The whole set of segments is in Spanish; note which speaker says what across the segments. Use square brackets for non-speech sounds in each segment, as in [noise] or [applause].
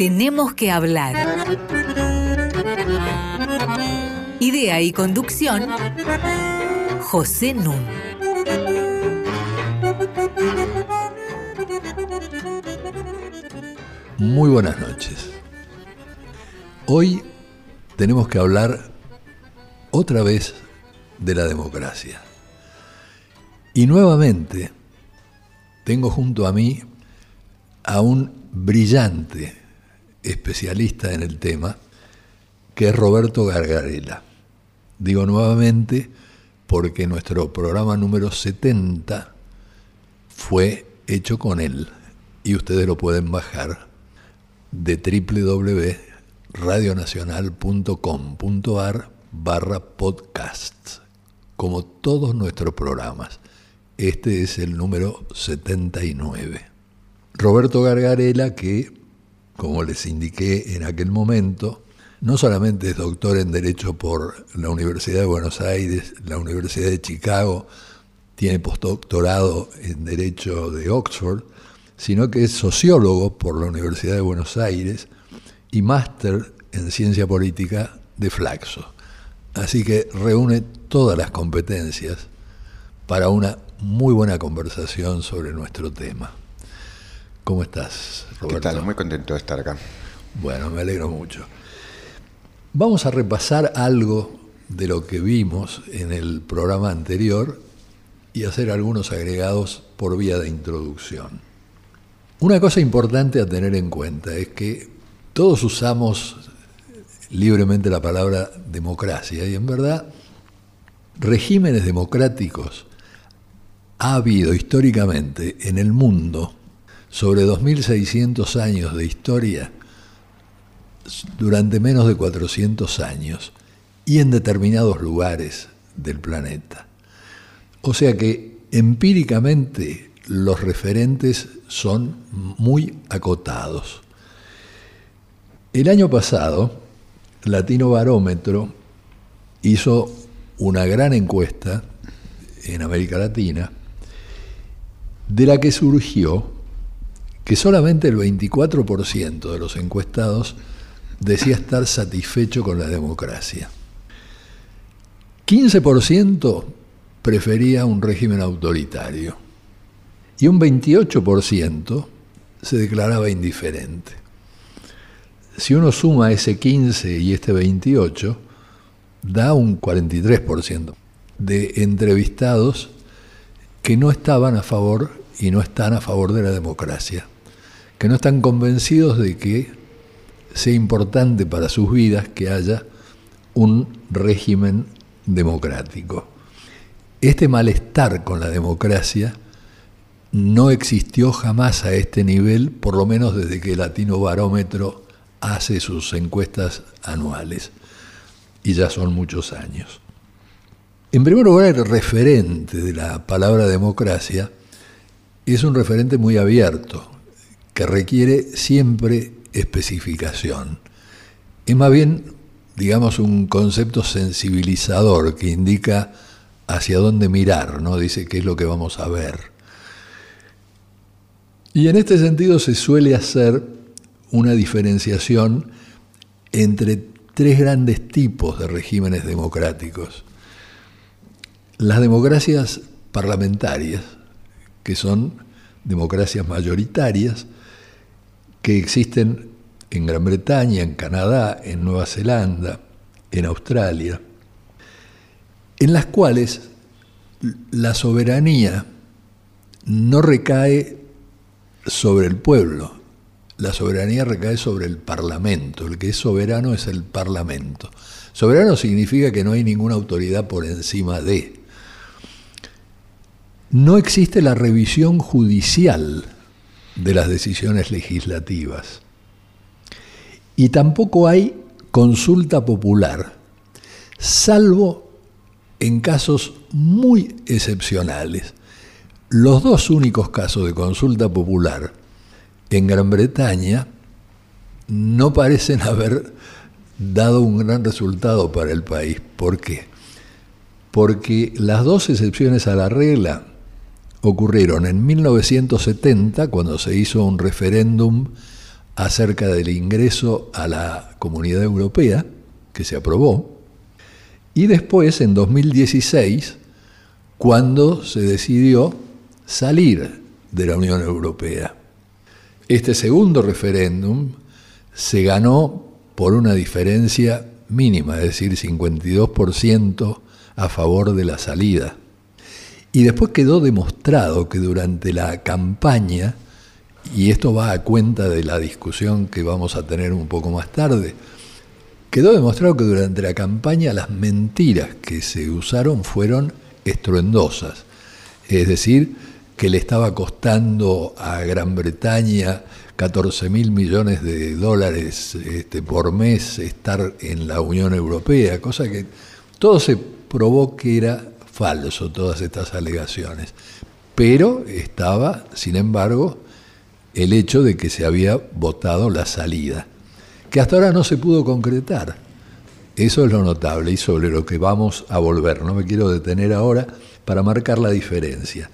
Speaker 1: Tenemos que hablar. Idea y conducción, José Nun.
Speaker 2: Muy buenas noches. Hoy tenemos que hablar otra vez de la democracia. Y nuevamente tengo junto a mí a un brillante especialista en el tema, que es Roberto Gargarela. Digo nuevamente porque nuestro programa número 70 fue hecho con él y ustedes lo pueden bajar de www.radionacional.com.ar barra podcast, como todos nuestros programas. Este es el número 79. Roberto Gargarela, que, como les indiqué en aquel momento, no solamente es doctor en Derecho por la Universidad de Buenos Aires, la Universidad de Chicago, tiene postdoctorado en Derecho de Oxford, sino que es sociólogo por la Universidad de Buenos Aires y máster en Ciencia Política de Flaxo. Así que reúne todas las competencias para una muy buena conversación sobre nuestro tema. ¿Cómo estás,
Speaker 3: Roberto? ¿Qué tal? Muy contento de estar acá.
Speaker 2: Bueno, me alegro mucho. Vamos a repasar algo de lo que vimos en el programa anterior y hacer algunos agregados por vía de introducción. Una cosa importante a tener en cuenta es que todos usamos libremente la palabra democracia y en verdad regímenes democráticos ha habido históricamente en el mundo sobre 2.600 años de historia durante menos de 400 años y en determinados lugares del planeta. O sea que empíricamente los referentes son muy acotados. El año pasado, Latino Barómetro hizo una gran encuesta en América Latina de la que surgió que solamente el 24% de los encuestados decía estar satisfecho con la democracia. 15% prefería un régimen autoritario y un 28% se declaraba indiferente. Si uno suma ese 15 y este 28, da un 43% de entrevistados que no estaban a favor y no están a favor de la democracia, que no están convencidos de que sea importante para sus vidas que haya un régimen democrático. Este malestar con la democracia no existió jamás a este nivel, por lo menos desde que el Latino Barómetro hace sus encuestas anuales, y ya son muchos años. En primer lugar, el referente de la palabra democracia es un referente muy abierto, que requiere siempre especificación. Es más bien, digamos, un concepto sensibilizador que indica hacia dónde mirar, ¿no? Dice qué es lo que vamos a ver. Y en este sentido se suele hacer una diferenciación entre tres grandes tipos de regímenes democráticos las democracias parlamentarias, que son democracias mayoritarias, que existen en Gran Bretaña, en Canadá, en Nueva Zelanda, en Australia, en las cuales la soberanía no recae sobre el pueblo, la soberanía recae sobre el Parlamento, el que es soberano es el Parlamento. Soberano significa que no hay ninguna autoridad por encima de no existe la revisión judicial de las decisiones legislativas y tampoco hay consulta popular, salvo en casos muy excepcionales. Los dos únicos casos de consulta popular en Gran Bretaña no parecen haber dado un gran resultado para el país. ¿Por qué? Porque las dos excepciones a la regla ocurrieron en 1970, cuando se hizo un referéndum acerca del ingreso a la comunidad europea, que se aprobó, y después, en 2016, cuando se decidió salir de la Unión Europea. Este segundo referéndum se ganó por una diferencia mínima, es decir, 52% a favor de la salida. Y después quedó demostrado que durante la campaña, y esto va a cuenta de la discusión que vamos a tener un poco más tarde, quedó demostrado que durante la campaña las mentiras que se usaron fueron estruendosas. Es decir, que le estaba costando a Gran Bretaña 14 mil millones de dólares este, por mes estar en la Unión Europea, cosa que todo se probó que era falso, todas estas alegaciones. Pero estaba, sin embargo, el hecho de que se había votado la salida, que hasta ahora no se pudo concretar. Eso es lo notable y sobre lo que vamos a volver. No me quiero detener ahora para marcar la diferencia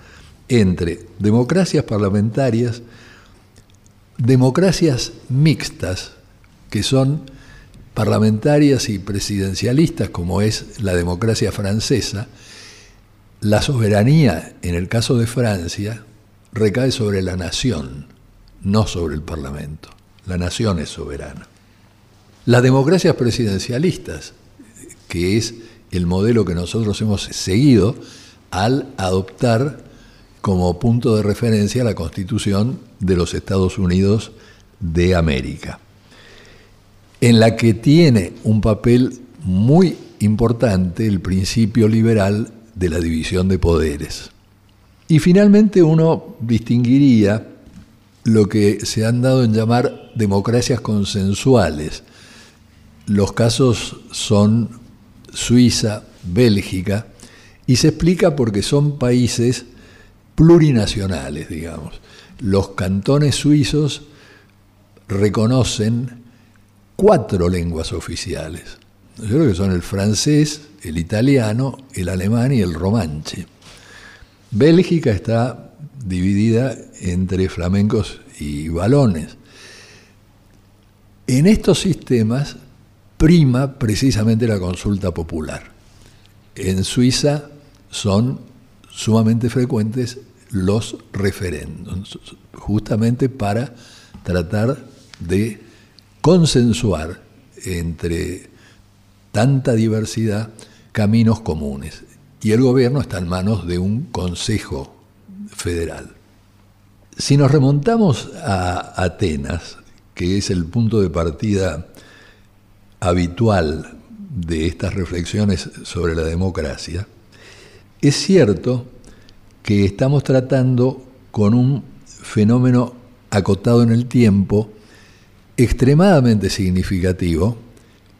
Speaker 2: entre democracias parlamentarias, democracias mixtas, que son parlamentarias y presidencialistas, como es la democracia francesa, la soberanía, en el caso de Francia, recae sobre la nación, no sobre el Parlamento. La nación es soberana. Las democracias presidencialistas, que es el modelo que nosotros hemos seguido al adoptar como punto de referencia la Constitución de los Estados Unidos de América, en la que tiene un papel muy importante el principio liberal de la división de poderes. Y finalmente uno distinguiría lo que se han dado en llamar democracias consensuales. Los casos son Suiza, Bélgica, y se explica porque son países plurinacionales, digamos. Los cantones suizos reconocen cuatro lenguas oficiales. Yo creo que son el francés, el italiano, el alemán y el romanche. Bélgica está dividida entre flamencos y balones. En estos sistemas prima precisamente la consulta popular. En Suiza son sumamente frecuentes los referéndums, justamente para tratar de consensuar entre tanta diversidad caminos comunes. Y el gobierno está en manos de un Consejo Federal. Si nos remontamos a Atenas, que es el punto de partida habitual de estas reflexiones sobre la democracia, es cierto que estamos tratando con un fenómeno acotado en el tiempo, extremadamente significativo,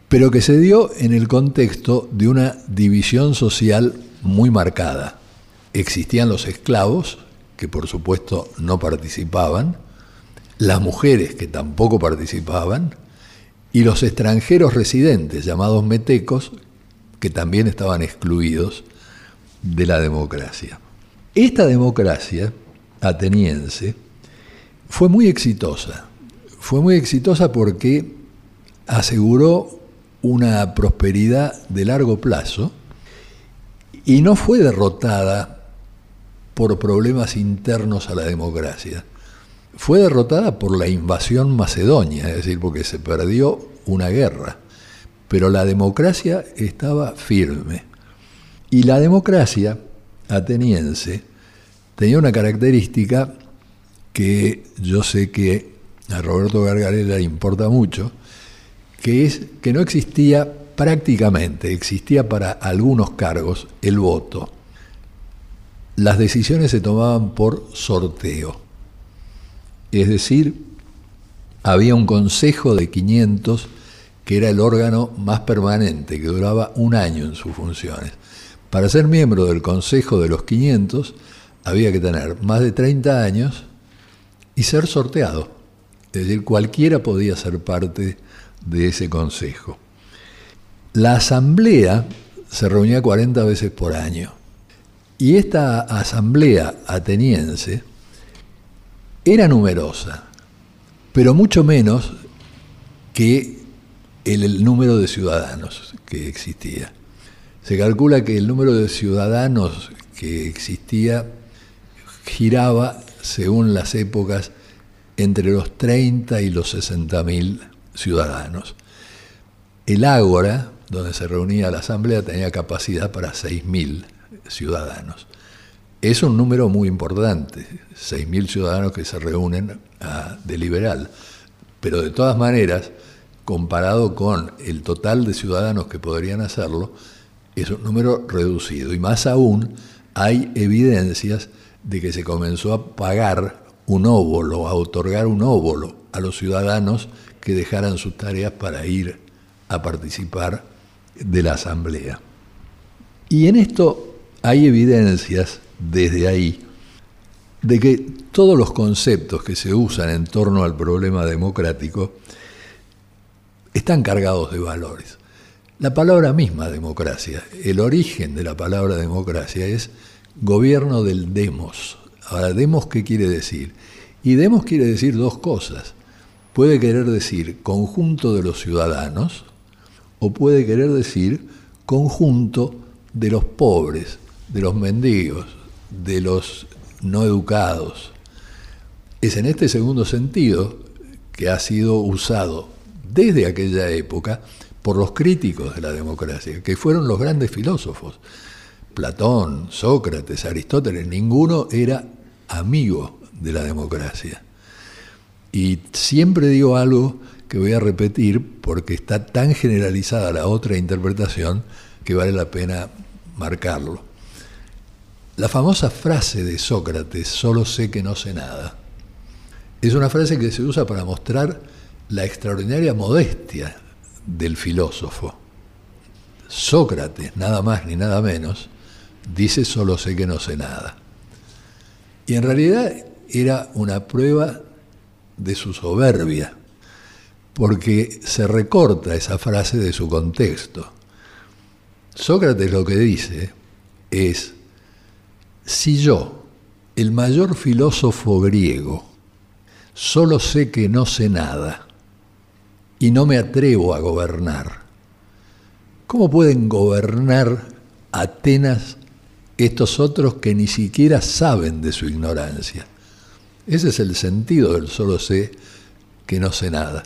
Speaker 2: pero que se dio en el contexto de una división social muy marcada. Existían los esclavos, que por supuesto no participaban, las mujeres que tampoco participaban, y los extranjeros residentes, llamados metecos, que también estaban excluidos de la democracia. Esta democracia ateniense fue muy exitosa. Fue muy exitosa porque aseguró una prosperidad de largo plazo y no fue derrotada por problemas internos a la democracia. Fue derrotada por la invasión macedonia, es decir, porque se perdió una guerra. Pero la democracia estaba firme. Y la democracia ateniense tenía una característica que yo sé que a Roberto Gargarella le importa mucho, que es que no existía prácticamente, existía para algunos cargos el voto. Las decisiones se tomaban por sorteo. Es decir, había un consejo de 500 que era el órgano más permanente, que duraba un año en sus funciones. Para ser miembro del Consejo de los 500 había que tener más de 30 años y ser sorteado. Es decir, cualquiera podía ser parte de ese consejo. La asamblea se reunía 40 veces por año y esta asamblea ateniense era numerosa, pero mucho menos que el, el número de ciudadanos que existía. Se calcula que el número de ciudadanos que existía giraba, según las épocas, entre los 30 y los 60 mil ciudadanos. El Ágora, donde se reunía la asamblea, tenía capacidad para 6 mil ciudadanos. Es un número muy importante, 6 mil ciudadanos que se reúnen a deliberar. Pero de todas maneras, comparado con el total de ciudadanos que podrían hacerlo, es un número reducido. Y más aún, hay evidencias de que se comenzó a pagar un óvulo, a otorgar un óvulo a los ciudadanos que dejaran sus tareas para ir a participar de la asamblea. Y en esto hay evidencias desde ahí de que todos los conceptos que se usan en torno al problema democrático están cargados de valores. La palabra misma democracia, el origen de la palabra democracia es gobierno del demos. Ahora, demos, ¿qué quiere decir? Y demos quiere decir dos cosas. Puede querer decir conjunto de los ciudadanos o puede querer decir conjunto de los pobres, de los mendigos, de los no educados. Es en este segundo sentido que ha sido usado desde aquella época por los críticos de la democracia, que fueron los grandes filósofos. Platón, Sócrates, Aristóteles, ninguno era amigo de la democracia. Y siempre digo algo que voy a repetir porque está tan generalizada la otra interpretación que vale la pena marcarlo. La famosa frase de Sócrates, solo sé que no sé nada, es una frase que se usa para mostrar la extraordinaria modestia del filósofo. Sócrates, nada más ni nada menos, dice solo sé que no sé nada. Y en realidad era una prueba de su soberbia, porque se recorta esa frase de su contexto. Sócrates lo que dice es, si yo, el mayor filósofo griego, solo sé que no sé nada y no me atrevo a gobernar, ¿cómo pueden gobernar Atenas estos otros que ni siquiera saben de su ignorancia? Ese es el sentido del solo sé que no sé nada.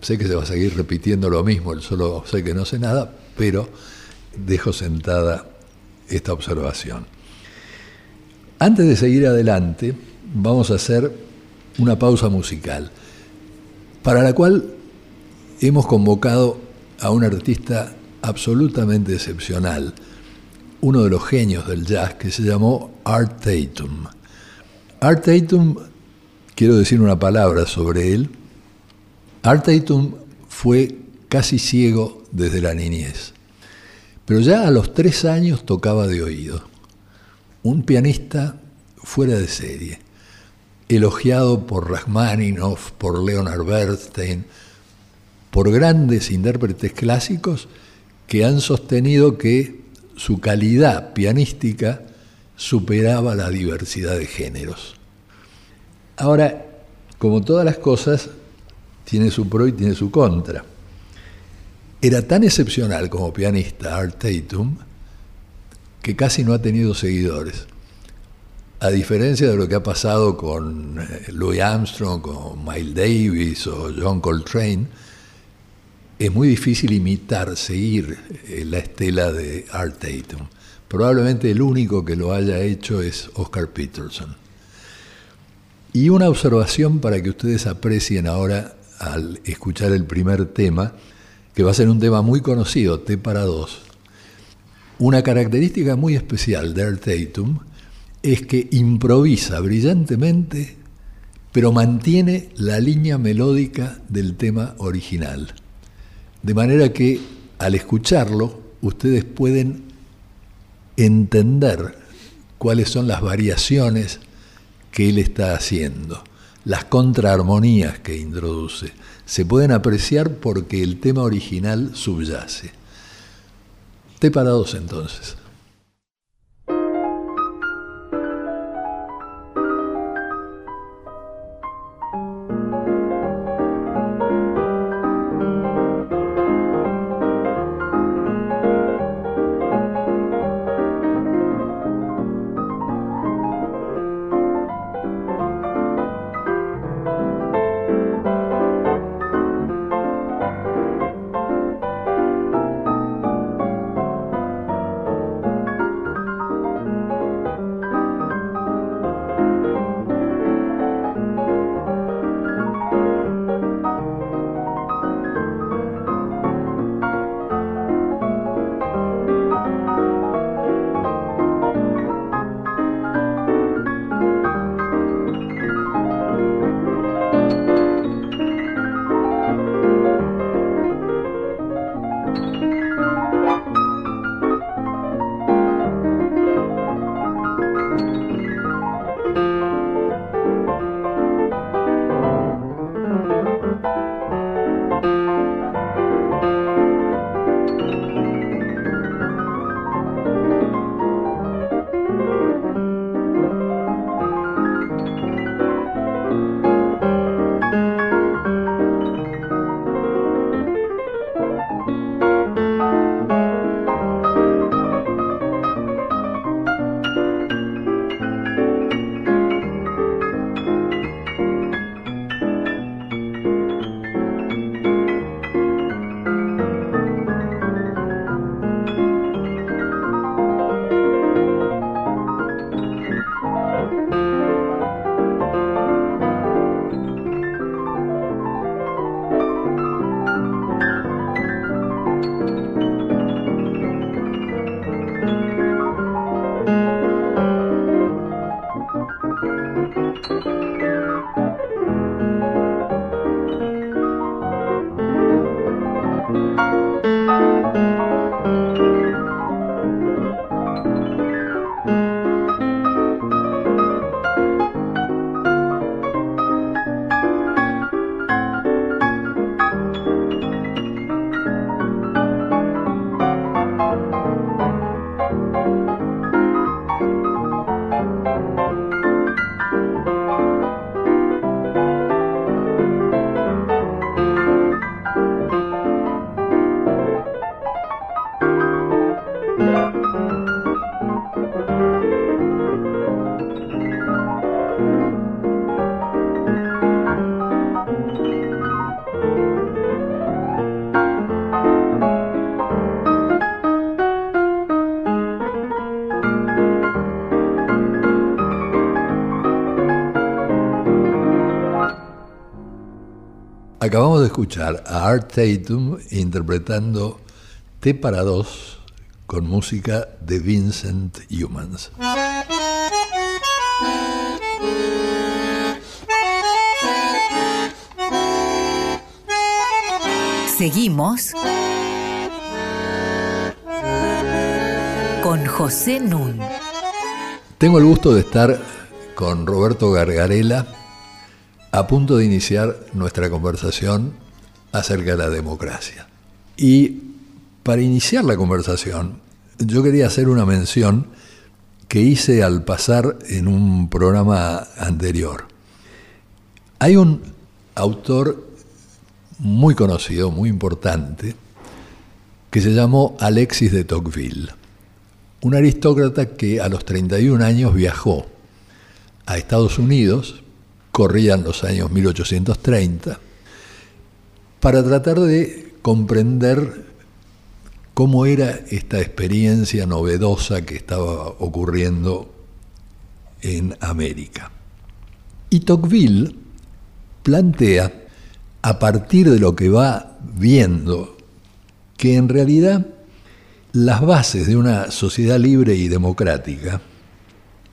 Speaker 2: Sé que se va a seguir repitiendo lo mismo, el solo sé que no sé nada, pero dejo sentada esta observación. Antes de seguir adelante, vamos a hacer una pausa musical, para la cual hemos convocado a un artista absolutamente excepcional, uno de los genios del jazz que se llamó Art Tatum. Art Tatum, quiero decir una palabra sobre él. Art Tatum fue casi ciego desde la niñez, pero ya a los tres años tocaba de oído. Un pianista fuera de serie, elogiado por Rachmaninoff, por Leonard Bernstein, por grandes intérpretes clásicos que han sostenido que su calidad pianística superaba la diversidad de géneros. Ahora, como todas las cosas, tiene su pro y tiene su contra. Era tan excepcional como pianista Art Tatum que casi no ha tenido seguidores. A diferencia de lo que ha pasado con eh, Louis Armstrong, con Miles Davis o John Coltrane, es muy difícil imitar, seguir eh, la estela de Art Tatum. Probablemente el único que lo haya hecho es Oscar Peterson. Y una observación para que ustedes aprecien ahora al escuchar el primer tema, que va a ser un tema muy conocido, T para dos. Una característica muy especial de Art Tatum es que improvisa brillantemente, pero mantiene la línea melódica del tema original. De manera que al escucharlo, ustedes pueden entender cuáles son las variaciones que él está haciendo, las contraarmonías que introduce. Se pueden apreciar porque el tema original subyace. Te parados entonces. Acabamos de escuchar a Art Tatum interpretando T para dos con música de Vincent Humans.
Speaker 1: Seguimos con José Nun.
Speaker 2: Tengo el gusto de estar con Roberto Gargarela a punto de iniciar nuestra conversación acerca de la democracia. Y para iniciar la conversación, yo quería hacer una mención que hice al pasar en un programa anterior. Hay un autor muy conocido, muy importante, que se llamó Alexis de Tocqueville, un aristócrata que a los 31 años viajó a Estados Unidos corrían los años 1830, para tratar de comprender cómo era esta experiencia novedosa que estaba ocurriendo en América. Y Tocqueville plantea, a partir de lo que va viendo, que en realidad las bases de una sociedad libre y democrática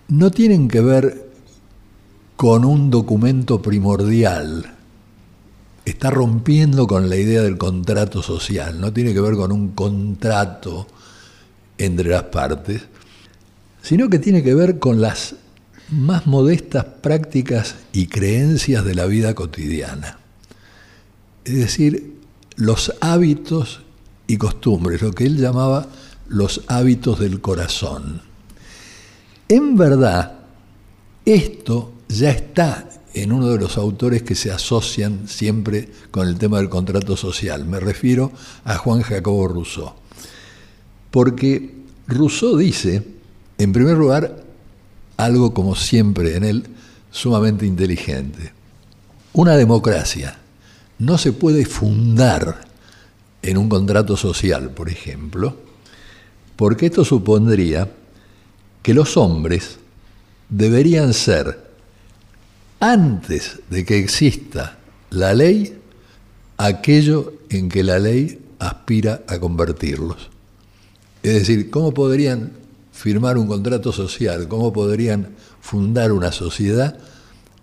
Speaker 2: no tienen que ver con un documento primordial. Está rompiendo con la idea del contrato social, no tiene que ver con un contrato entre las partes, sino que tiene que ver con las más modestas prácticas y creencias de la vida cotidiana. Es decir, los hábitos y costumbres, lo que él llamaba los hábitos del corazón. En verdad, esto ya está en uno de los autores que se asocian siempre con el tema del contrato social. Me refiero a Juan Jacobo Rousseau. Porque Rousseau dice, en primer lugar, algo como siempre en él, sumamente inteligente. Una democracia no se puede fundar en un contrato social, por ejemplo, porque esto supondría que los hombres deberían ser antes de que exista la ley aquello en que la ley aspira a convertirlos. Es decir, ¿cómo podrían firmar un contrato social? ¿Cómo podrían fundar una sociedad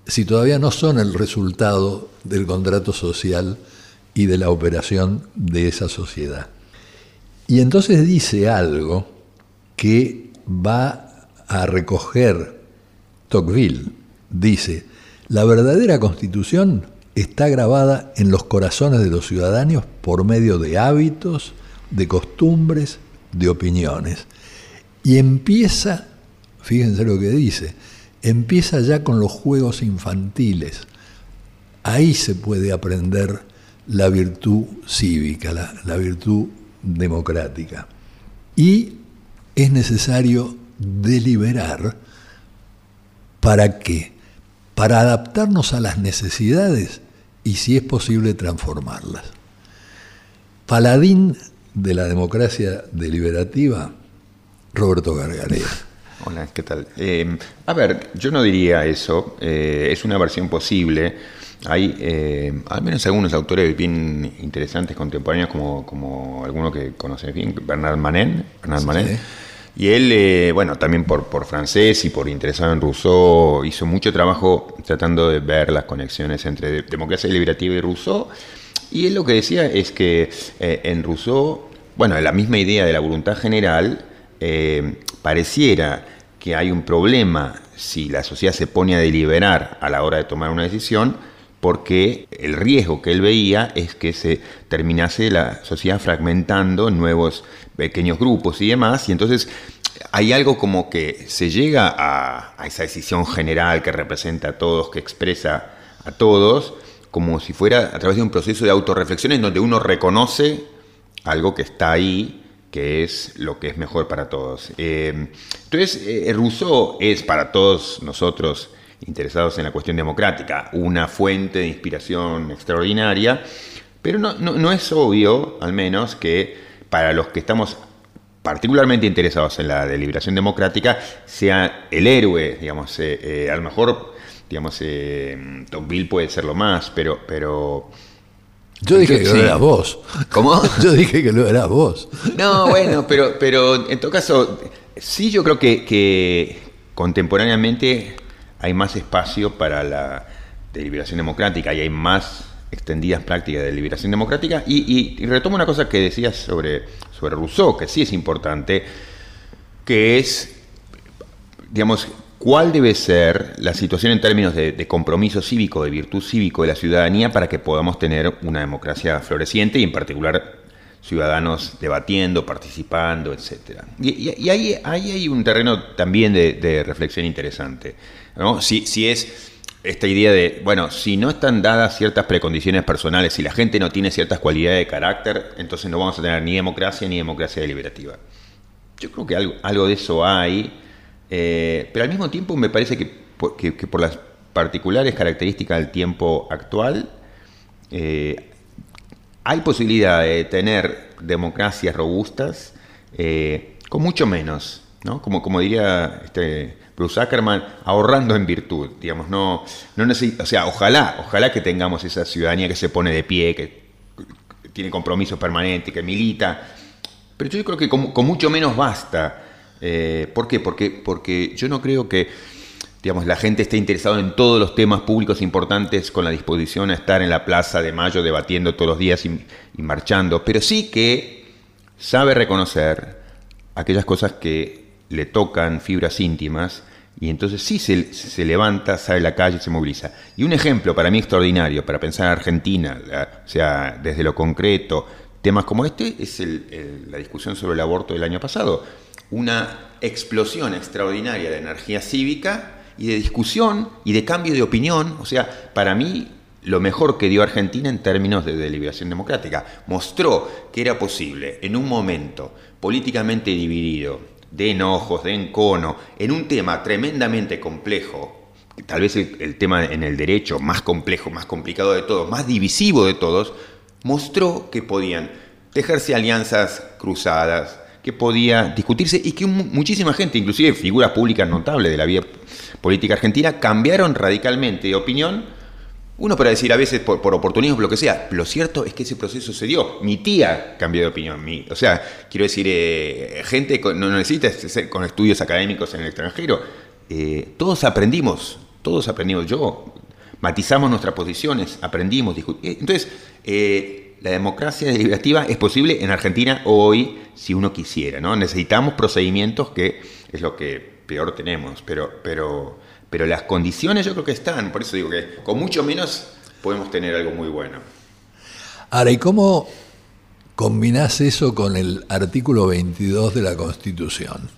Speaker 2: si todavía no son el resultado del contrato social y de la operación de esa sociedad? Y entonces dice algo que va a recoger Tocqueville. Dice, la verdadera constitución está grabada en los corazones de los ciudadanos por medio de hábitos, de costumbres, de opiniones. Y empieza, fíjense lo que dice, empieza ya con los juegos infantiles. Ahí se puede aprender la virtud cívica, la, la virtud democrática. Y es necesario deliberar para qué para adaptarnos a las necesidades y si es posible transformarlas. Paladín de la democracia deliberativa, Roberto Gargarella. [laughs]
Speaker 3: Hola, ¿qué tal? Eh, a ver, yo no diría eso, eh, es una versión posible. Hay eh, al menos algunos autores bien interesantes contemporáneos, como, como alguno que conoces bien, Bernard Manet. Bernard Manet y él, eh, bueno, también por, francés y por interesado en Rousseau, hizo mucho trabajo tratando de ver las conexiones entre democracia deliberativa y Rousseau. Y él lo que decía es que eh, en Rousseau, bueno, la misma idea de la voluntad general, eh, pareciera que hay un problema si la sociedad se pone a deliberar a la hora de tomar una decisión, porque el riesgo que él veía es que se terminase la sociedad fragmentando en nuevos pequeños grupos y demás, y entonces hay algo como que se llega a, esa decisión general que representa a todos, que expresa a todos, como si fuera a través de un proceso de autorreflexión en donde uno reconoce algo que está ahí, que es lo que es mejor para todos. Eh, entonces, eh, Rousseau es para todos nosotros interesados en la cuestión democrática una fuente de inspiración extraordinaria, pero no, no es obvio, al menos, que para los que estamos particularmente interesados en la deliberación democrática, sea el héroe, digamos, eh, eh, a lo mejor, digamos, eh, Tocqueville puede ser lo más, pero, pero
Speaker 2: Yo dije que
Speaker 3: Sí.
Speaker 2: lo eras vos.
Speaker 3: ¿Cómo? [laughs]
Speaker 2: Yo dije que lo eras vos.
Speaker 3: No, bueno, pero, pero en todo caso, sí yo creo que, que contemporáneamente hay más espacio para la deliberación democrática y hay más extendidas prácticas de deliberación democrática. Y, retomo una cosa que decías sobre, sobre Rousseau, que sí es importante, que es, digamos, cuál debe ser la situación en términos de, compromiso cívico, de virtud cívico de la ciudadanía para que podamos tener una democracia floreciente y en particular ciudadanos debatiendo, participando, etc. Y, ahí, ahí hay un terreno también de, de reflexión interesante. ¿no? Si, si es esta idea de, bueno, si no están dadas ciertas precondiciones personales, si la gente no tiene ciertas cualidades de carácter, entonces no vamos a tener ni democracia ni democracia deliberativa. Yo creo que algo, algo de eso hay, eh, pero al mismo tiempo me parece que, que por las particulares características del tiempo actual, eh, hay posibilidad de tener democracias robustas eh, con mucho menos, ¿no? Como, como diría este Bruce Ackerman, ahorrando en virtud, digamos, no, no necesi- o sea, ojalá, ojalá que tengamos esa ciudadanía que se pone de pie, que tiene compromiso permanente, que milita, pero yo creo que con, mucho menos basta. Eh, ¿Por qué? Porque, porque yo no creo que digamos, la gente esté interesada en todos los temas públicos importantes con la disposición a estar en la Plaza de Mayo debatiendo todos los días y marchando, pero sí que sabe reconocer aquellas cosas que le tocan fibras íntimas y entonces sí se, levanta, sale a la calle se moviliza. Y un ejemplo para mí extraordinario, para pensar en Argentina, o sea, desde lo concreto, temas como este, es el- la discusión sobre el aborto del año pasado. Una explosión extraordinaria de energía cívica y de discusión y de cambio de opinión. O sea, para mí lo mejor que dio Argentina en términos de deliberación democrática. Mostró que era posible en un momento políticamente dividido, de enojos, de encono, en un tema tremendamente complejo, tal vez el, tema en el derecho más complejo, más complicado de todos, más divisivo de todos, mostró que podían tejerse alianzas cruzadas, que podía discutirse y que mu- muchísima gente, inclusive figuras públicas notables de la vida política argentina, cambiaron radicalmente de opinión. Uno para decir a veces por, por oportunismo, lo que sea. Lo cierto es que ese proceso se dio. Mi tía cambió de opinión. Mi, o sea, quiero decir, eh, gente no necesita ser con estudios académicos en el extranjero. Eh, todos aprendimos, todos aprendimos. Yo, matizamos nuestras posiciones, aprendimos, eh, Entonces, la democracia deliberativa es posible en Argentina hoy, si uno quisiera, ¿no? Necesitamos procedimientos que es lo que peor tenemos, pero, pero, pero las condiciones yo creo que están, por eso digo que con mucho menos podemos tener algo muy bueno.
Speaker 2: Ahora, ¿y cómo combinás eso con el artículo 22 de la Constitución?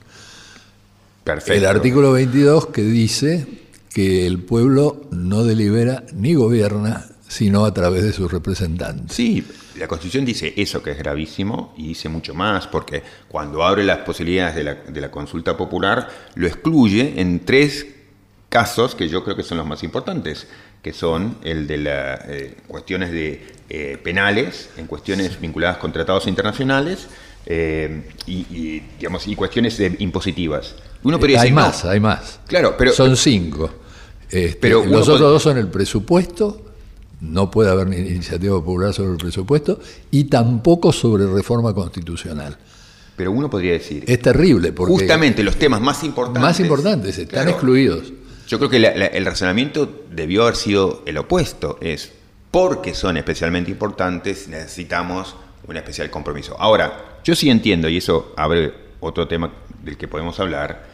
Speaker 3: Perfecto.
Speaker 2: El artículo 22 que dice que el pueblo no delibera ni gobierna sino a través de sus representantes.
Speaker 3: Sí, la Constitución dice eso que es gravísimo y dice mucho más, porque cuando abre las posibilidades de la, de la consulta popular, lo excluye en tres casos que yo creo que son los más importantes, que son el de las cuestiones de eh, penales, en cuestiones vinculadas con tratados internacionales eh, y, y, digamos, y cuestiones eh, impositivas. Uno podría
Speaker 2: hay
Speaker 3: decir, no,
Speaker 2: más, hay más.
Speaker 3: Claro, pero-
Speaker 2: Son cinco. Este,
Speaker 3: Pero
Speaker 2: los
Speaker 3: puede-
Speaker 2: otros dos son el presupuesto, no puede haber ni iniciativa popular sobre el presupuesto, y tampoco sobre reforma constitucional.
Speaker 3: pero uno podría decir,
Speaker 2: Es terrible porque
Speaker 3: justamente los temas más importantes.
Speaker 2: más importantes están
Speaker 3: Claro.
Speaker 2: excluidos.
Speaker 3: Yo creo que el razonamiento debió haber sido el opuesto, es porque son especialmente importantes necesitamos un especial compromiso. Ahora, yo sí entiendo, y eso abre otro tema del que podemos hablar,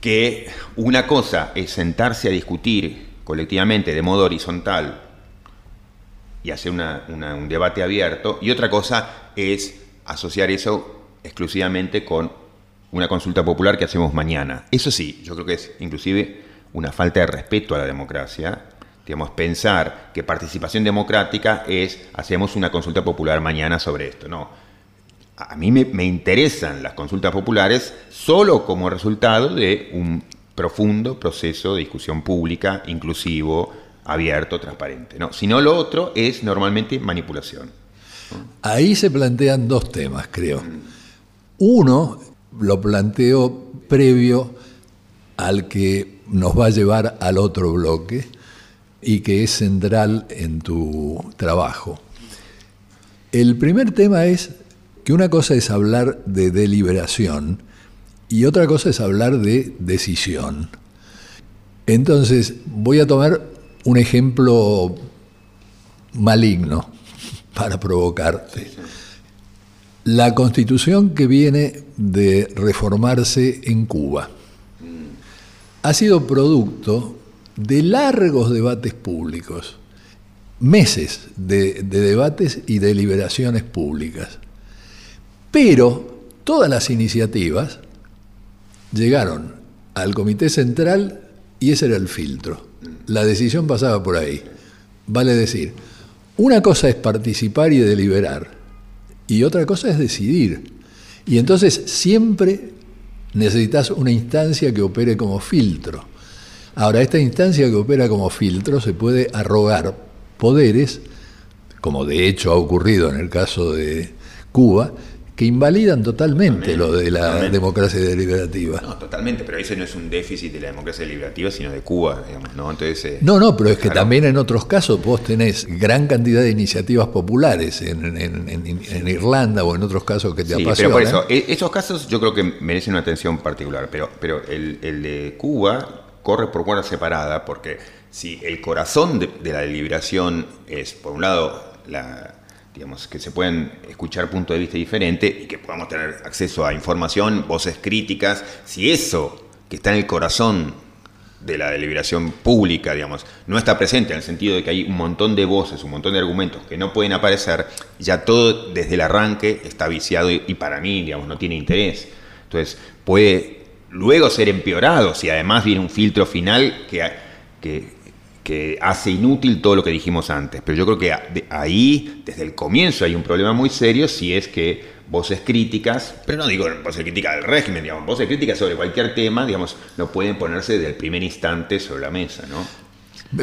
Speaker 3: que una cosa es sentarse a discutir colectivamente de modo horizontal y hacer un debate abierto, y otra cosa es asociar eso exclusivamente con una consulta popular que hacemos mañana. Eso sí, yo creo que es inclusive una falta de respeto a la democracia. Digamos, pensar que participación democrática es hacemos una consulta popular mañana sobre esto. No. A mí me, me interesan las consultas populares solo como resultado de un profundo proceso de discusión pública, inclusivo, abierto, transparente. No, si no lo otro es normalmente manipulación.
Speaker 2: Ahí se plantean dos temas, creo. Uno lo planteo previo al que nos va a llevar al otro bloque y que es central en tu trabajo. El primer tema es que una cosa es hablar de deliberación y otra cosa es hablar de decisión. Entonces, voy a tomar un ejemplo maligno para provocarte. La constitución que viene de reformarse en Cuba ha sido producto de largos debates públicos, meses de, debates y deliberaciones públicas. Pero todas las iniciativas llegaron al Comité Central y ese era el filtro. La decisión pasaba por ahí. Vale decir, una cosa es participar y deliberar, y otra cosa es decidir. Y entonces siempre necesitas una instancia que opere como filtro. Ahora, esta instancia que opera como filtro se puede arrogar poderes, como de hecho ha ocurrido en el caso de Cuba, que invalidan totalmente lo de la democracia deliberativa.
Speaker 3: No, totalmente, pero ese no es un déficit de la democracia deliberativa, sino de Cuba, digamos, ¿no? Entonces,
Speaker 2: eh, no, no, pero es que también en otros casos vos tenés gran cantidad de iniciativas populares en, Irlanda o en otros casos que te sí, Pero por eso,
Speaker 3: e, esos casos yo creo que merecen una atención particular, pero, pero el, de Cuba corre por cuerda separada, porque si el corazón de la deliberación es, por un lado, la digamos, que se pueden escuchar puntos de vista diferentes y que podamos tener acceso a información, voces críticas, si eso que está en el corazón de la deliberación pública, digamos, no está presente en el sentido de que hay un montón de voces, un montón de argumentos que no pueden aparecer, ya todo desde el arranque está viciado y, para mí, digamos, no tiene interés. Entonces, puede luego ser empeorado si además viene un filtro final que, que que hace inútil todo lo que dijimos antes. Pero yo creo que ahí, desde el comienzo, hay un problema muy serio si es que voces críticas, pero no digo voces críticas del régimen, digamos, voces críticas sobre cualquier tema, digamos, no pueden ponerse desde el primer instante sobre la mesa, ¿no?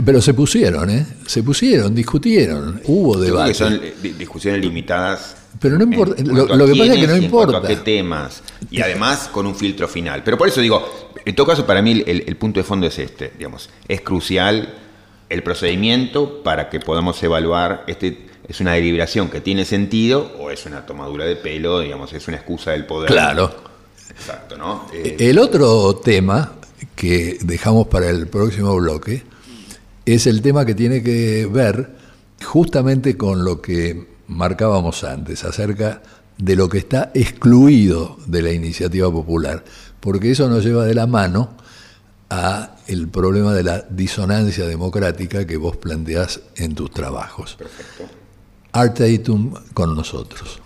Speaker 2: Pero se pusieron, ¿eh? Se pusieron, discutieron, hubo debate.
Speaker 3: son discusiones limitadas.
Speaker 2: Pero no importa, lo, que pasa es que no importa.
Speaker 3: qué temas, y además con un filtro final. Pero por eso digo, en todo caso, para mí el, el punto de fondo es este, digamos, es crucial el procedimiento para que podamos evaluar este es una deliberación que tiene sentido o es una tomadura de pelo, digamos, es una excusa del poder.
Speaker 2: Claro. Exacto, ¿no? Eh, el otro tema que dejamos para el próximo bloque es el tema que tiene que ver justamente con lo que marcábamos antes, acerca de lo que está excluido de la iniciativa popular, porque eso nos lleva de la mano a el problema de la disonancia democrática que vos planteás en tus trabajos. Perfecto. Art con nosotros.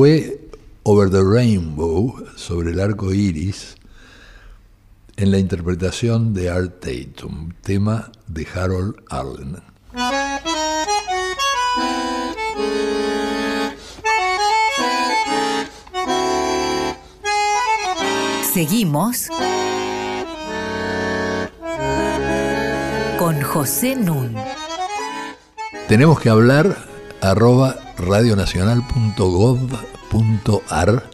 Speaker 2: Fue Over the Rainbow, sobre el arco iris, en la interpretación de Art Tatum, tema de Harold Arlen.
Speaker 1: Seguimos con José Nun.
Speaker 2: Tenemos que hablar arroba radionacional.gov.ar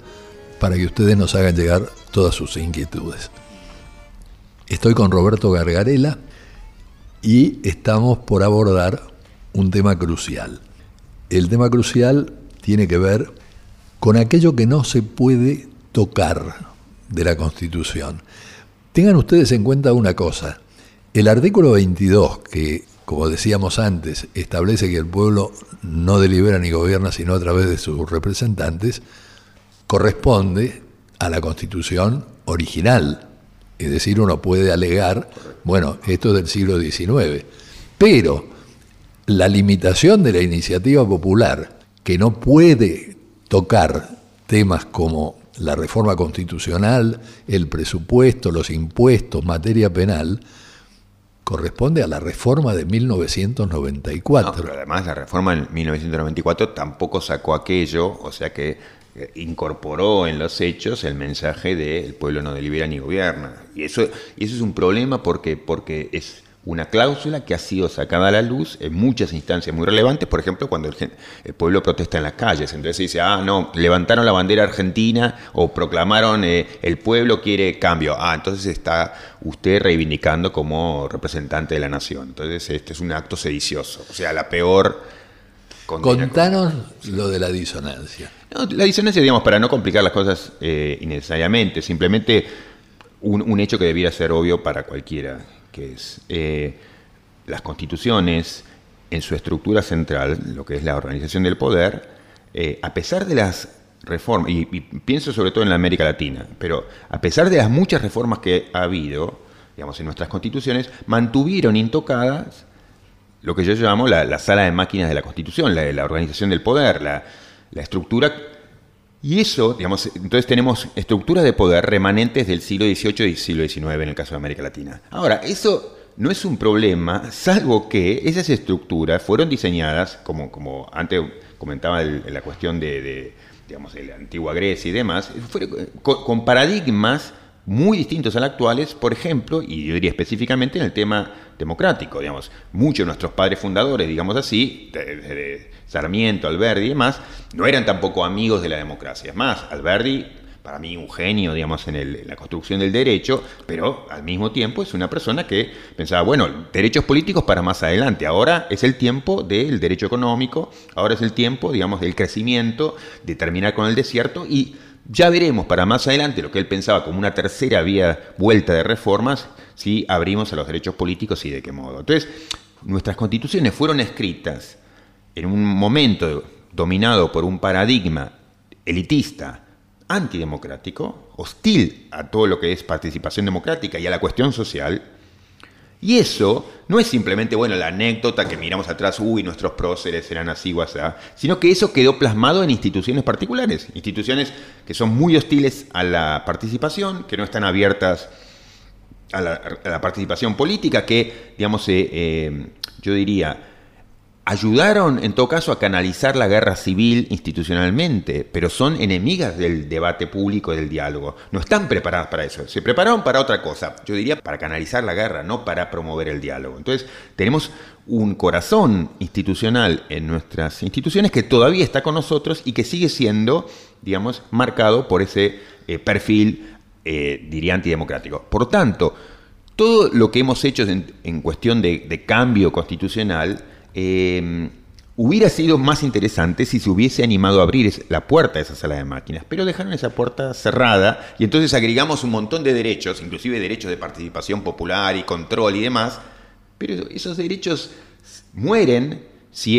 Speaker 2: para que ustedes nos hagan llegar todas sus inquietudes. Estoy con Roberto Gargarela y estamos por abordar un tema crucial. El tema crucial tiene que ver con aquello que no se puede tocar de la Constitución. Tengan ustedes en cuenta una cosa. El artículo 22, que, como decíamos antes, establece que el pueblo no delibera ni gobierna sino a través de sus representantes, corresponde a la Constitución original. Es decir, uno puede alegar, bueno, esto es del siglo XIX, pero la limitación de la iniciativa popular, que no puede tocar temas como la reforma constitucional, el presupuesto, los impuestos, materia penal, corresponde a la reforma de 1994.
Speaker 3: pero además la reforma en 1994 tampoco sacó aquello, o sea que eh, incorporó en los hechos el mensaje de el pueblo no delibera ni gobierna. Y eso, y eso es un problema porque, porque es una cláusula que ha sido sacada a la luz en muchas instancias muy relevantes, por ejemplo, cuando el, pueblo protesta en las calles. Entonces se dice, ah, no, levantaron la bandera argentina o proclamaron eh, el pueblo quiere cambio. Ah, entonces está usted reivindicando como representante de la nación. Entonces este es un acto sedicioso, o sea, la peor...
Speaker 2: Contanos lo de la disonancia.
Speaker 3: la disonancia, digamos, para no complicar las cosas eh, innecesariamente, simplemente un, un hecho que debiera ser obvio para cualquiera que es eh, las constituciones, en su estructura central, lo que es la organización del poder, eh, a pesar de las reformas, y, pienso sobre todo en la América Latina, pero a pesar de las muchas reformas que ha habido, digamos, en nuestras constituciones, mantuvieron intocadas lo que yo llamo la, sala de máquinas de la Constitución, la, la organización del poder, la, la estructura y eso, digamos, entonces tenemos estructuras de poder remanentes del siglo XVIII y siglo XIX en el caso de América Latina. Ahora, eso no es un problema, salvo que esas estructuras fueron diseñadas, como, como antes comentaba la cuestión de, digamos, de la antigua Grecia y demás, con, paradigmas muy distintos a los actuales, por ejemplo, y yo diría específicamente en el tema democrático, digamos, muchos de nuestros padres fundadores, digamos así, Sarmiento, Alberdi y demás, no eran tampoco amigos de la democracia. Es más, Alberdi, para mí un genio, digamos, en, la construcción del derecho, pero al mismo tiempo es una persona que pensaba, bueno, derechos políticos para más adelante, ahora es el tiempo del derecho económico, ahora es el tiempo, digamos, del crecimiento, de terminar con el desierto y ya veremos para más adelante lo que él pensaba como una tercera vía vuelta de reformas, si abrimos a los derechos políticos y de qué modo. Entonces, nuestras constituciones fueron escritas en un momento dominado por un paradigma elitista, antidemocrático, hostil a todo lo que es participación democrática y a la cuestión social, y eso no es simplemente, bueno, la anécdota que miramos atrás, uy, nuestros próceres eran así o así, sino que eso quedó plasmado en instituciones particulares, instituciones que son muy hostiles a la participación, que no están abiertas a la, participación política, que, digamos, eh, eh, yo diría, ayudaron en todo caso a canalizar la guerra civil institucionalmente, pero son enemigas del debate público y del diálogo. No están preparadas para eso. Se prepararon para otra cosa. Yo diría para canalizar la guerra, no para promover el diálogo. Entonces, tenemos un corazón institucional en nuestras instituciones que todavía está con nosotros y que sigue siendo, digamos, marcado por ese eh, perfil, eh, diría, antidemocrático. Por tanto, todo lo que hemos hecho en, cuestión de cambio constitucional, eh, hubiera sido más interesante si se hubiese animado a abrir la puerta de esa sala de máquinas, pero dejaron esa puerta cerrada y entonces agregamos un montón de derechos, inclusive derechos de participación popular y control y demás, pero esos derechos mueren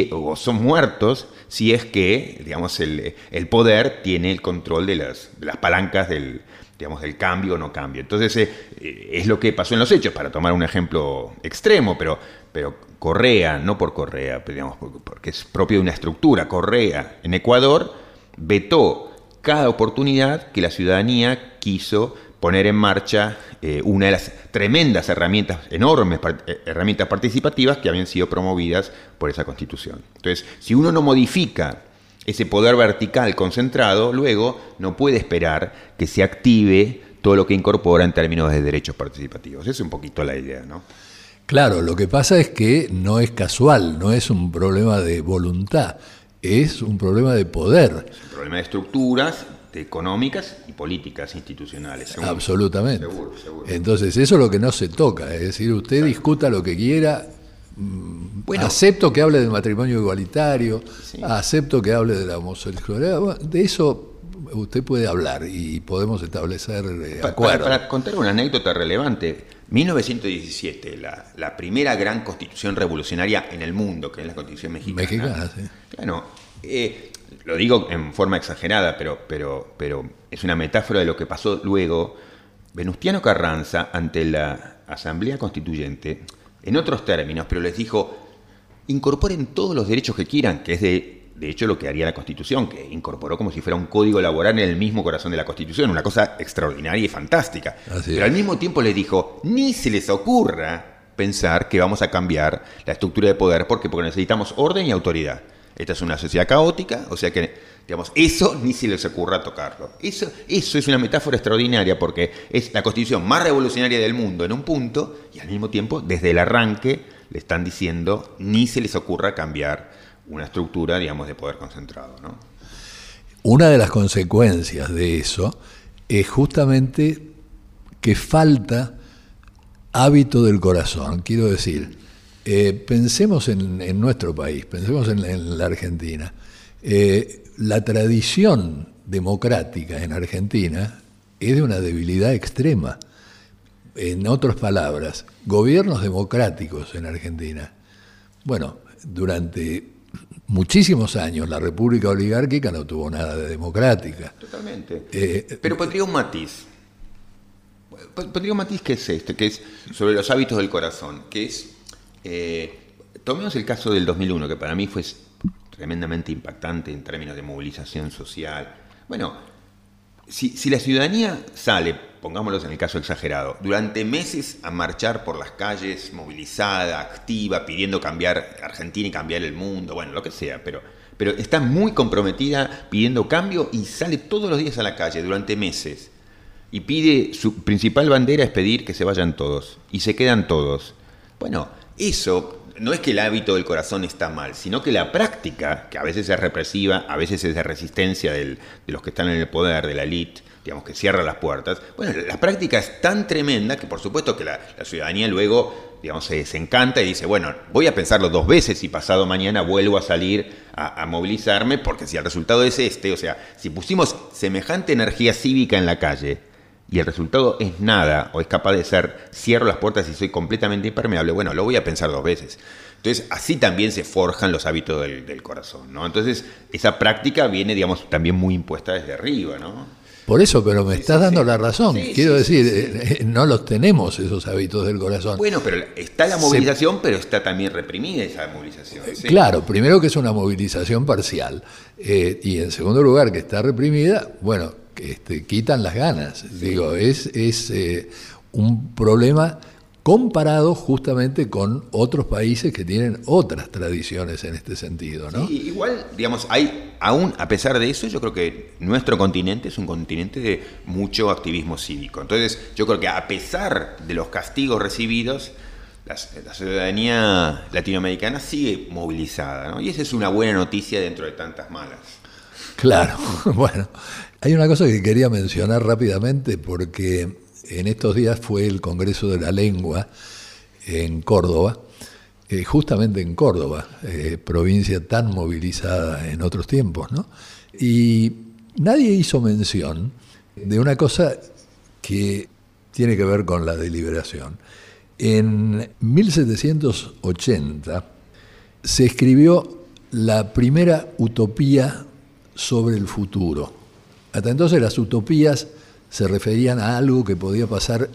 Speaker 3: o son muertos si es que digamos, el, poder tiene el control de las, las palancas del, digamos, del cambio o no cambio. Entonces eh, es lo que pasó en los hechos, para tomar un ejemplo extremo, pero, pero Correa, no por Correa, digamos, porque es propio de una estructura, Correa en Ecuador vetó cada oportunidad que la ciudadanía quiso poner en marcha eh, una de las tremendas herramientas, enormes eh, herramientas participativas que habían sido promovidas por esa constitución. Entonces, si uno no modifica ese poder vertical concentrado, luego no puede esperar que se active todo lo que incorpora en términos de derechos participativos. Es un poquito la idea, ¿no?
Speaker 2: Claro, lo que pasa es que no es casual, no es un problema de voluntad, es un problema de poder.
Speaker 3: Es un problema de estructuras económicas y políticas institucionales.
Speaker 2: Absolutamente. Entonces, eso es lo que no se toca, es decir, usted discuta lo que quiera, mm, bueno, acepto que hable del matrimonio igualitario, acepto que hable de la homosexualidad, de eso usted puede hablar y podemos establecer eh,
Speaker 3: acuerdos. Para, contar una anécdota relevante, 1917, la, primera gran constitución revolucionaria en el mundo, que es la constitución mexicana.
Speaker 2: Mexicana, sí.
Speaker 3: Bueno, eh, lo digo en forma exagerada, pero, pero, pero es una metáfora de lo que pasó luego. Venustiano Carranza, ante la Asamblea Constituyente, en otros términos, pero les dijo, incorporen todos los derechos que quieran, que es de de hecho lo que haría la Constitución, que incorporó como si fuera un código laboral en el mismo corazón de la Constitución, una cosa extraordinaria y fantástica. Pero al mismo tiempo les dijo, ni se les ocurra pensar que vamos a cambiar la estructura de poder porque, porque necesitamos orden y autoridad. Esta es una sociedad caótica, o sea que, digamos, eso ni se les ocurra tocarlo. Eso, eso es una metáfora extraordinaria porque es la constitución más revolucionaria del mundo en un punto y al mismo tiempo, desde el arranque, le están diciendo ni se les ocurra cambiar una estructura, digamos, de poder concentrado. ¿no?
Speaker 2: Una de las consecuencias de eso es justamente que falta hábito del corazón. Quiero decir, eh, pensemos en, nuestro país, pensemos en, la Argentina. Eh, la tradición democrática en Argentina es de una debilidad extrema. En otras palabras, gobiernos democráticos en Argentina. Bueno, durante muchísimos años la República Oligárquica no tuvo nada de democrática.
Speaker 3: Totalmente. Eh, Pero pondría un matiz. Pondría un matiz que es este, que es sobre los hábitos del corazón, que es, eh, tomemos el caso del 2001, que para mí fue tremendamente impactante en términos de movilización social. Bueno, si, la ciudadanía sale, pongámoslo en el caso exagerado, durante meses a marchar por las calles, movilizada, activa, pidiendo cambiar Argentina y cambiar el mundo, bueno, lo que sea, pero, pero está muy comprometida pidiendo cambio y sale todos los días a la calle durante meses y pide, su principal bandera es pedir que se vayan todos y se quedan todos. Bueno, eso no es que el hábito del corazón está mal, sino que la práctica, que a veces es represiva, a veces es de resistencia de los que están en el poder, de la élite, digamos, que cierra las puertas. Bueno, la práctica es tan tremenda que por supuesto que la, ciudadanía luego, digamos, se desencanta y dice, bueno, voy a pensarlo dos veces y pasado mañana vuelvo a salir a movilizarme, porque si el resultado es este, o sea, si pusimos semejante energía cívica en la calle, y el resultado es nada, o es capaz de ser, cierro las puertas y soy completamente impermeable, bueno, lo voy a pensar dos veces. Entonces, así también se forjan los hábitos del, corazón, ¿no? Entonces, esa práctica viene, digamos, también muy impuesta desde arriba, ¿no?
Speaker 2: Por eso, pero me estás dando la razón. Quiero decir, eh, eh, no los tenemos esos hábitos del corazón.
Speaker 3: Bueno, pero está la movilización, pero está también reprimida esa movilización. Eh,
Speaker 2: claro, primero que es una movilización parcial. y en segundo lugar, que está reprimida, bueno, este, quitan las ganas. Digo, es, es eh, un problema comparado justamente con otros países que tienen otras tradiciones en este sentido, ¿no?
Speaker 3: igual, digamos, hay, aún a pesar de eso, yo creo que nuestro continente es un continente de mucho activismo cívico. Entonces, yo creo que a pesar de los castigos recibidos, la, ciudadanía latinoamericana sigue movilizada, ¿no? Y esa es una buena noticia dentro de tantas malas.
Speaker 2: Claro, [laughs] bueno, hay una cosa que quería mencionar rápidamente porque en estos días fue el Congreso de la Lengua en Córdoba, eh, justamente en Córdoba, eh, provincia tan movilizada en otros tiempos, ¿no? Y nadie hizo mención de una cosa que tiene que ver con la deliberación. En 1780 se escribió la primera utopía sobre el futuro hasta entonces las utopías se referían a algo que podía pasar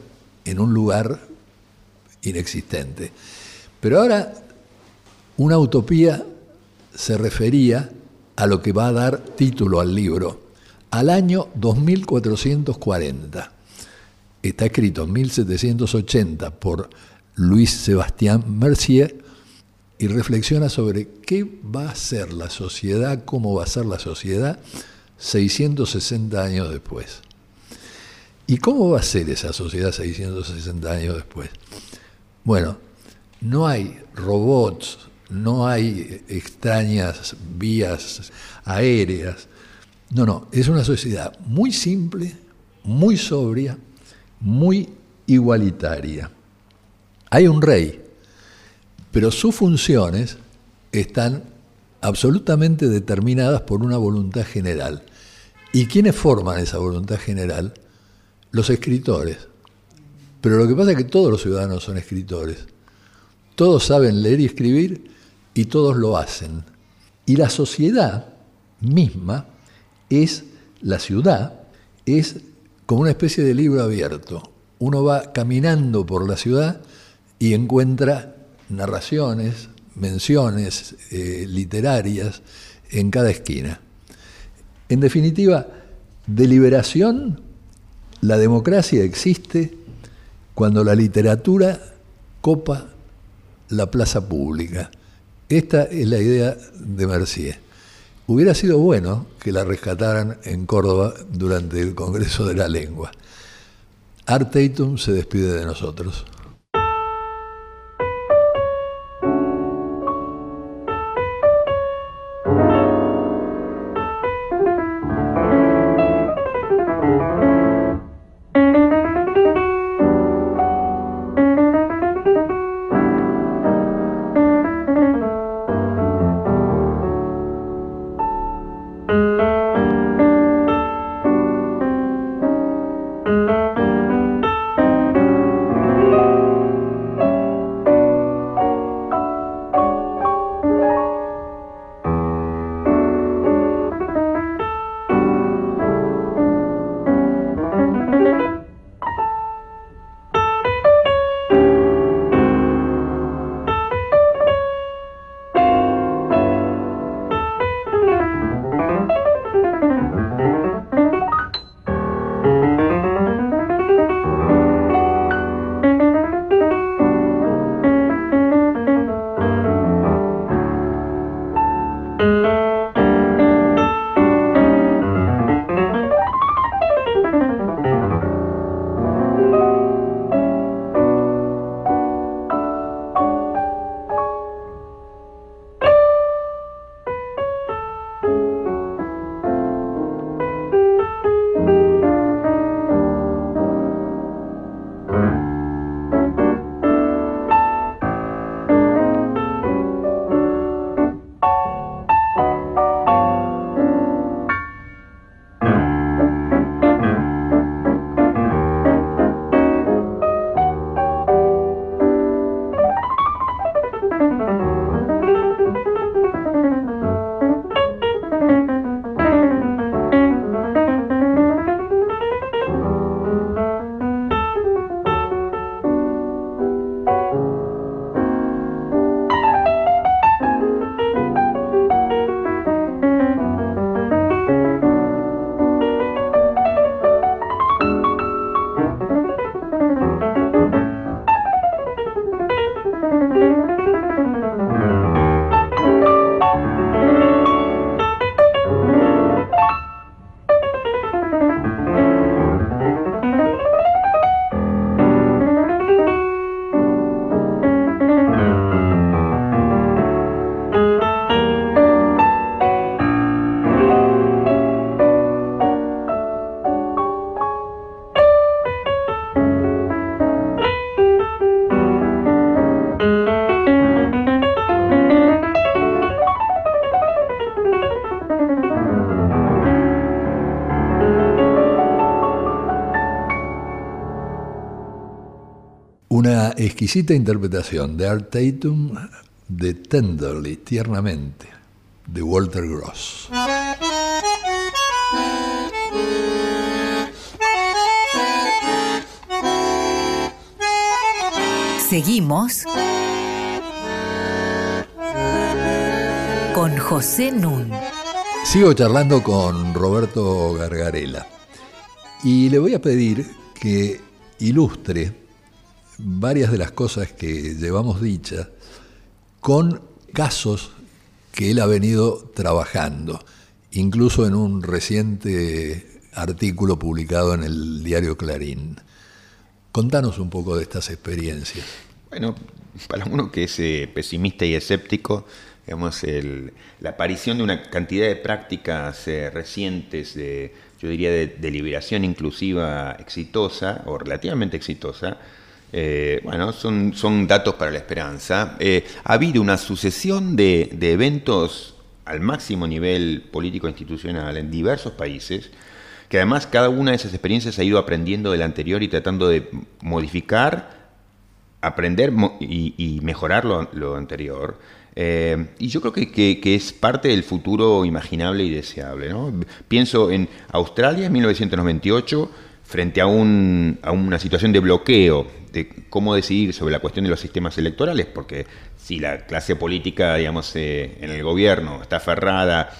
Speaker 2: en un lugar inexistente. Pero ahora una utopía se refería a lo que va a dar título al libro, al año 2440. Está escrito en 1780 por Luis Sebastián Mercier y reflexiona sobre qué va a ser la sociedad, cómo va a ser la sociedad 660 años después. ¿Y cómo va a ser esa sociedad 660 años después? Bueno, no hay robots, no hay extrañas vías aéreas. No, no, es una sociedad muy simple, muy sobria, muy igualitaria. Hay un rey, pero sus funciones están absolutamente determinadas por una voluntad general. ¿Y quiénes forman esa voluntad general? Los escritores. Pero lo que pasa es que todos los ciudadanos son escritores. Todos saben leer y escribir y todos lo hacen. Y la sociedad misma es, la ciudad, es como una especie de libro abierto. Uno va caminando por la ciudad y encuentra narraciones, menciones eh, literarias en cada esquina. En definitiva, deliberación, la democracia existe cuando la literatura copa la plaza pública. Esta es la idea de Mercier. Hubiera sido bueno que la rescataran en Córdoba durante el Congreso de la Lengua. Art se despide de nosotros. Exquisita interpretación de Art Tatum de Tenderly, tiernamente, de Walter Gross.
Speaker 1: Seguimos con José Nun.
Speaker 2: Sigo charlando con Roberto Gargarela y le voy a pedir que ilustre varias de las cosas que llevamos dichas con casos que él ha venido trabajando, incluso en un reciente artículo publicado en el diario Clarín. Contanos un poco de estas experiencias.
Speaker 3: Bueno, para uno que es eh, pesimista y escéptico, digamos, la aparición de una cantidad de prácticas eh, recientes de, yo diría, de, liberación inclusiva exitosa o relativamente exitosa, eh, bueno, son, son datos para la esperanza. Eh, ha habido una sucesión de, de eventos al máximo nivel político-institucional en diversos países, que además cada una de esas experiencias ha ido aprendiendo del anterior y tratando de modificar, aprender y, mejorar lo anterior. Eh, y yo creo que, es parte del futuro imaginable y deseable. Pienso en Australia en 1998, frente a, un, a una situación de bloqueo de cómo decidir sobre la cuestión de los sistemas electorales, porque si la clase política, digamos, eh, en el gobierno está aferrada,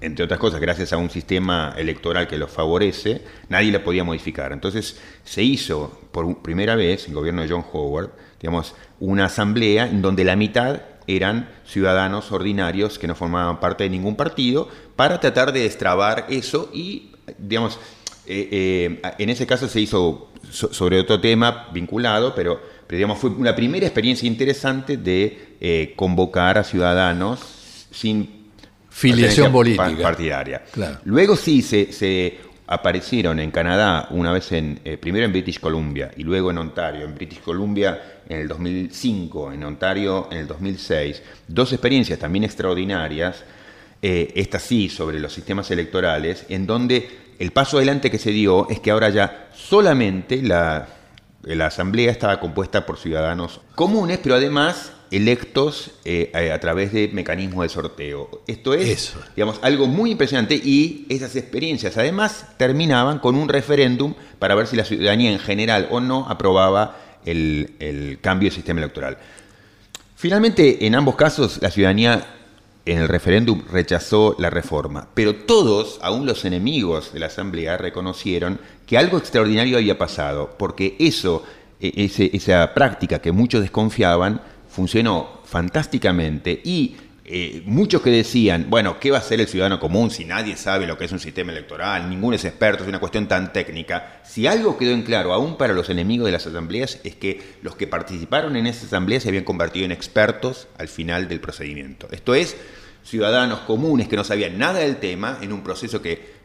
Speaker 3: entre otras cosas, gracias a un sistema electoral que lo favorece, nadie la podía modificar. Entonces se hizo por primera vez, en el gobierno de John Howard, digamos, una asamblea en donde la mitad eran ciudadanos ordinarios que no formaban parte de ningún partido, para tratar de destrabar eso y, digamos, eh, eh, en ese caso se hizo sobre otro tema vinculado, pero, digamos, fue una primera experiencia interesante de eh, convocar a ciudadanos sin
Speaker 2: filiación política.
Speaker 3: partidaria. Luego sí se, se aparecieron en Canadá una vez en primero en British Columbia y luego en Ontario, en British Columbia en el 2005, en Ontario en el 2006, dos experiencias también extraordinarias, estas sí sobre los sistemas electorales, en donde el paso adelante que se dio es que ahora ya solamente la, la asamblea estaba compuesta por ciudadanos comunes, pero además electos eh, a, través de mecanismos de sorteo. Esto es, digamos, algo muy impresionante y esas experiencias además terminaban con un referéndum para ver si la ciudadanía en general o no aprobaba el, cambio de sistema electoral. Finalmente, en ambos casos, la ciudadanía en el referéndum rechazó la reforma, pero todos, aún los enemigos de la Asamblea, reconocieron que algo extraordinario había pasado, porque eso, e, esa práctica que muchos desconfiaban, funcionó fantásticamente y eh, muchos que decían, bueno, ¿qué va a hacer el ciudadano común si nadie sabe lo que es un sistema electoral? Ninguno es experto, es una cuestión tan técnica. Si algo quedó en claro, aún para los enemigos de las asambleas, es que los que participaron en esa asamblea se habían convertido en expertos al final del procedimiento. Esto es, ciudadanos comunes que no sabían nada del tema en un proceso que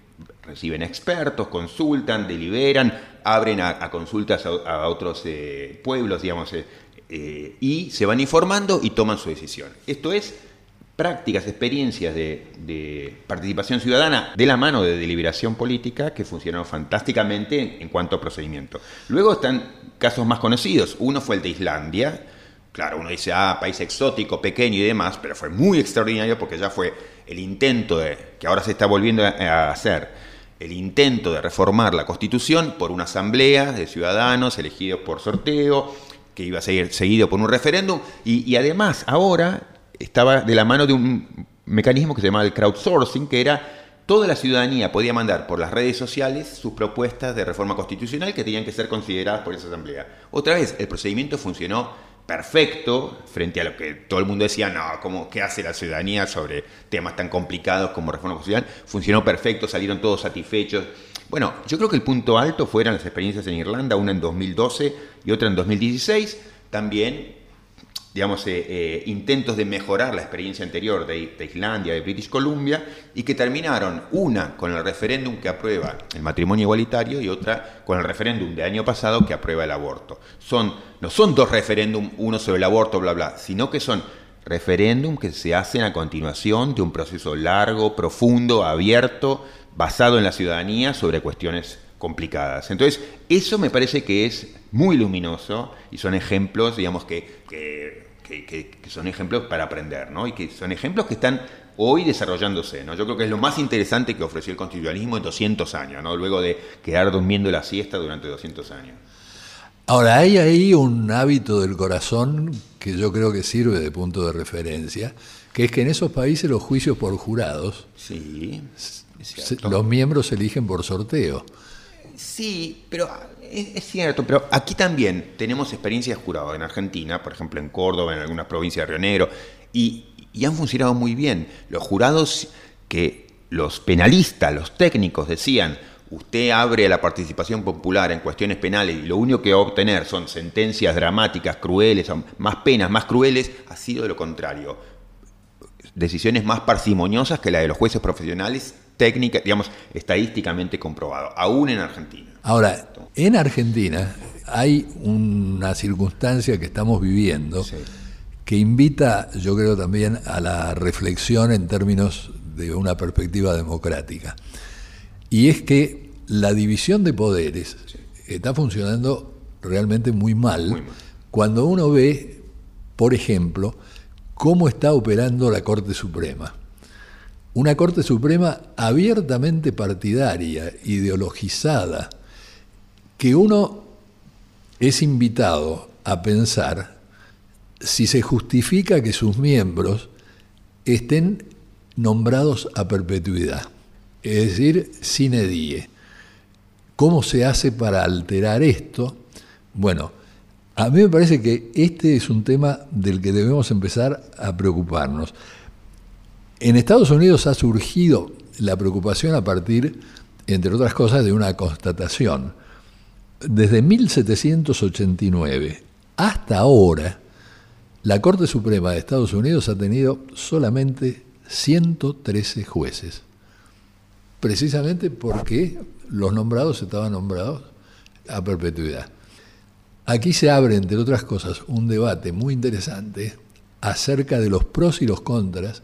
Speaker 3: reciben expertos, consultan, deliberan, abren a, consultas a, otros eh, pueblos, digamos, eh, y se van informando y toman su decisión. Esto es prácticas, experiencias de, participación ciudadana de la mano de deliberación política que funcionaron fantásticamente en cuanto a procedimiento. Luego están casos más conocidos. Uno fue el de Islandia. Claro, uno dice, ah, país exótico, pequeño y demás, pero fue muy extraordinario porque ya fue el intento de, que ahora se está volviendo a hacer, el intento de reformar la constitución por una asamblea de ciudadanos elegidos por sorteo, que iba a ser seguido por un referéndum, y, además ahora estaba de la mano de un mecanismo que se llamaba el crowdsourcing, que era toda la ciudadanía podía mandar por las redes sociales sus propuestas de reforma constitucional que tenían que ser consideradas por esa asamblea. Otra vez, el procedimiento funcionó perfecto frente a lo que todo el mundo decía, no, ¿cómo, ¿qué hace la ciudadanía sobre temas tan complicados como reforma constitucional? Funcionó perfecto, salieron todos satisfechos. Bueno, yo creo que el punto alto fueron las experiencias en Irlanda, una en 2012 y otra en 2016. También, digamos, eh, eh, intentos de mejorar la experiencia anterior de, Islandia, de British Columbia, y que terminaron una con el referéndum que aprueba el matrimonio igualitario y otra con el referéndum de año pasado que aprueba el aborto. Son, no son dos referéndums, uno sobre el aborto, bla, bla, sino que son referéndum que se hacen a continuación de un proceso largo, profundo, abierto, basado en la ciudadanía sobre cuestiones complicadas. Entonces, eso me parece que es muy luminoso y son ejemplos, digamos, que, que, son ejemplos para aprender, ¿no? Y que son ejemplos que están hoy desarrollándose, ¿no? Yo creo que es lo más interesante que ofreció el constitucionalismo en 200 años, ¿no? Luego de quedar durmiendo la siesta durante 200 años.
Speaker 2: Ahora, hay ahí un hábito del corazón que yo creo que sirve de punto de referencia, que es que en esos países los juicios por jurados,
Speaker 3: Sí,
Speaker 2: los miembros se eligen por sorteo.
Speaker 3: Sí, pero es, es cierto, pero aquí también tenemos experiencias juradas en Argentina, por ejemplo en Córdoba, en algunas provincias de Río Negro, y, y han funcionado muy bien. Los jurados que los penalistas, los técnicos decían, usted abre la participación popular en cuestiones penales y lo único que va a obtener son sentencias dramáticas, crueles, más penas, más crueles, ha sido lo contrario decisiones más parsimoniosas que la de los jueces profesionales, técnicas, digamos, estadísticamente comprobado, aún en Argentina.
Speaker 2: Ahora, en Argentina hay una circunstancia que estamos viviendo
Speaker 3: Sí.
Speaker 2: que invita, yo creo también, a la reflexión en términos de una perspectiva democrática. Y es que la división de poderes está funcionando realmente muy mal,
Speaker 3: Muy mal.
Speaker 2: cuando uno ve, por ejemplo, cómo está operando la Corte Suprema. Una Corte Suprema abiertamente partidaria, ideologizada, que uno es invitado a pensar si se justifica que sus miembros estén nombrados a perpetuidad, es decir, sine die. ¿Cómo se hace para alterar esto? Bueno, a mí me parece que este es un tema del que debemos empezar a preocuparnos. En Estados Unidos ha surgido la preocupación a partir, entre otras cosas, de una constatación. Desde 1789 hasta ahora, la Corte Suprema de Estados Unidos ha tenido solamente 113 jueces, precisamente porque los nombrados estaban nombrados a perpetuidad. Aquí se abre, entre otras cosas, un debate muy interesante acerca de los pros y los contras,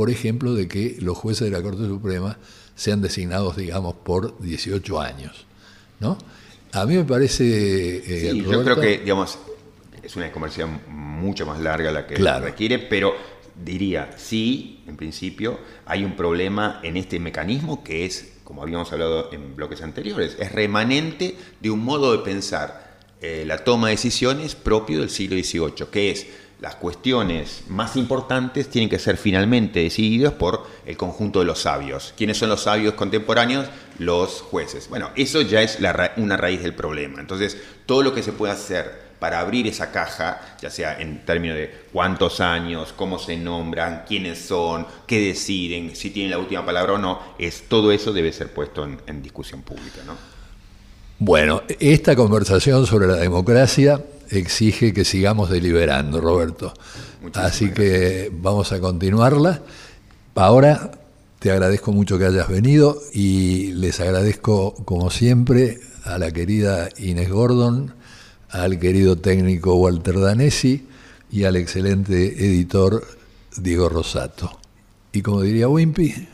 Speaker 2: por ejemplo, de que los jueces de la Corte Suprema sean designados, digamos, por 18 años. ¿no? A mí me parece... eh,
Speaker 3: Sí, yo creo que, digamos, es una conversación mucho más larga la que
Speaker 2: Claro.
Speaker 3: requiere, pero diría, sí, en principio, hay un problema en este mecanismo que es, como habíamos hablado en bloques anteriores, es remanente de un modo de pensar eh, la toma de decisiones propio del siglo XVIII, que es las cuestiones más importantes tienen que ser finalmente decididas por el conjunto de los sabios. ¿Quiénes son los sabios contemporáneos? Los jueces. Bueno, eso ya es una raíz del problema. Entonces, todo lo que se puede hacer para abrir esa caja, ya sea en términos de cuántos años, cómo se nombran, quiénes son, qué deciden, si tienen la última palabra o no, es todo eso debe ser puesto en, en discusión pública, ¿no?
Speaker 2: Bueno, esta conversación sobre la democracia exige que sigamos deliberando, Roberto.
Speaker 3: Muchísimas
Speaker 2: Así que vamos a continuarla. Ahora te agradezco mucho que hayas venido y les agradezco, como siempre, a la querida Inés Gordon, al querido técnico Walter Danesi y al excelente editor Diego Rosato. Y como diría Wimpy,